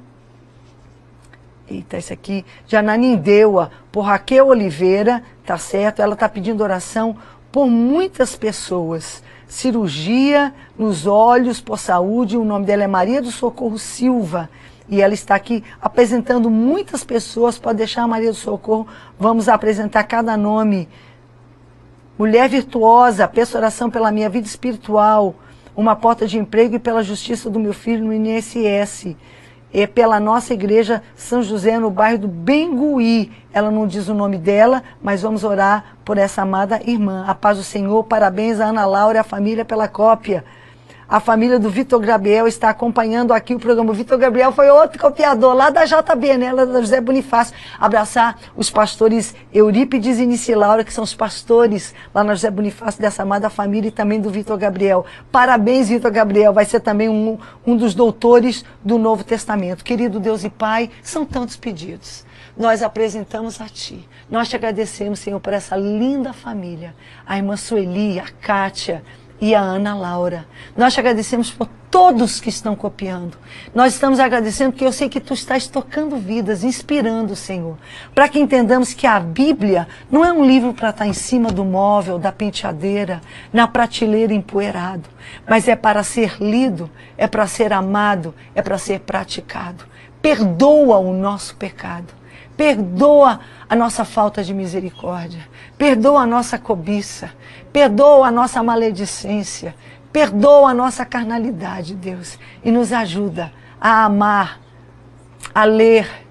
Eita, esse aqui, de Ananindeua, por Raquel Oliveira, tá certo? Ela está pedindo oração por muitas pessoas. Cirurgia nos olhos, por saúde. O nome dela é Maria do Socorro Silva. E ela está aqui apresentando muitas pessoas. Pode deixar a Maria do Socorro. Vamos apresentar cada nome Mulher virtuosa, peço oração pela minha vida espiritual, uma porta de emprego e pela justiça do meu filho no INSS. é pela nossa igreja São José, no bairro do Bengui. Ela não diz o nome dela, mas vamos orar por essa amada irmã. A paz do Senhor, parabéns a Ana Laura e a família pela cópia. A família do Vitor Gabriel está acompanhando aqui o programa. O Vitor Gabriel foi outro copiador lá da JB, né? Lá da José Bonifácio. Abraçar os pastores Eurípides e Nicilaura, que são os pastores lá na José Bonifácio dessa amada família e também do Vitor Gabriel. Parabéns, Vitor Gabriel. Vai ser também um, um dos doutores do Novo Testamento. Querido Deus e Pai, são tantos pedidos nós apresentamos a Ti. Nós te agradecemos, Senhor, por essa linda família. A irmã Sueli, a Kátia, e a Ana Laura. Nós te agradecemos por todos que estão copiando. Nós estamos agradecendo porque eu sei que tu estás tocando vidas, inspirando, Senhor, para que entendamos que a Bíblia não é um livro para estar em cima do móvel, da penteadeira, na prateleira empoeirado, mas é para ser lido, é para ser amado, é para ser praticado. Perdoa o nosso pecado. Perdoa a nossa falta de misericórdia. Perdoa a nossa cobiça. Perdoa a nossa maledicência. Perdoa a nossa carnalidade, Deus. E nos ajuda a amar, a ler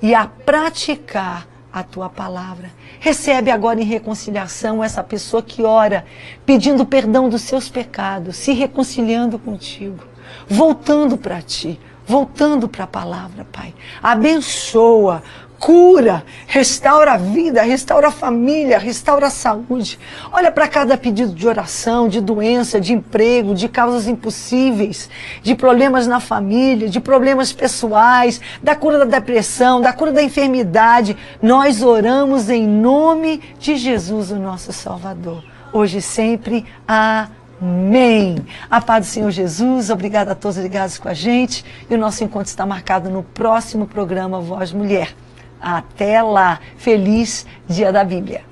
e a praticar a tua palavra. Recebe agora em reconciliação essa pessoa que ora, pedindo perdão dos seus pecados, se reconciliando contigo, voltando para ti, voltando para a palavra, Pai. Abençoa, cura, restaura a vida, restaura a família, restaura a saúde. Olha para cada pedido de oração, de doença, de emprego, de causas impossíveis, de problemas na família, de problemas pessoais, da cura da depressão, da cura da enfermidade. Nós oramos em nome de Jesus, o nosso Salvador. Hoje e sempre. Amém. A paz do Senhor Jesus, obrigada a todos ligados com a gente. E o nosso encontro está marcado no próximo programa Voz Mulher. Até lá. Feliz Dia da Bíblia.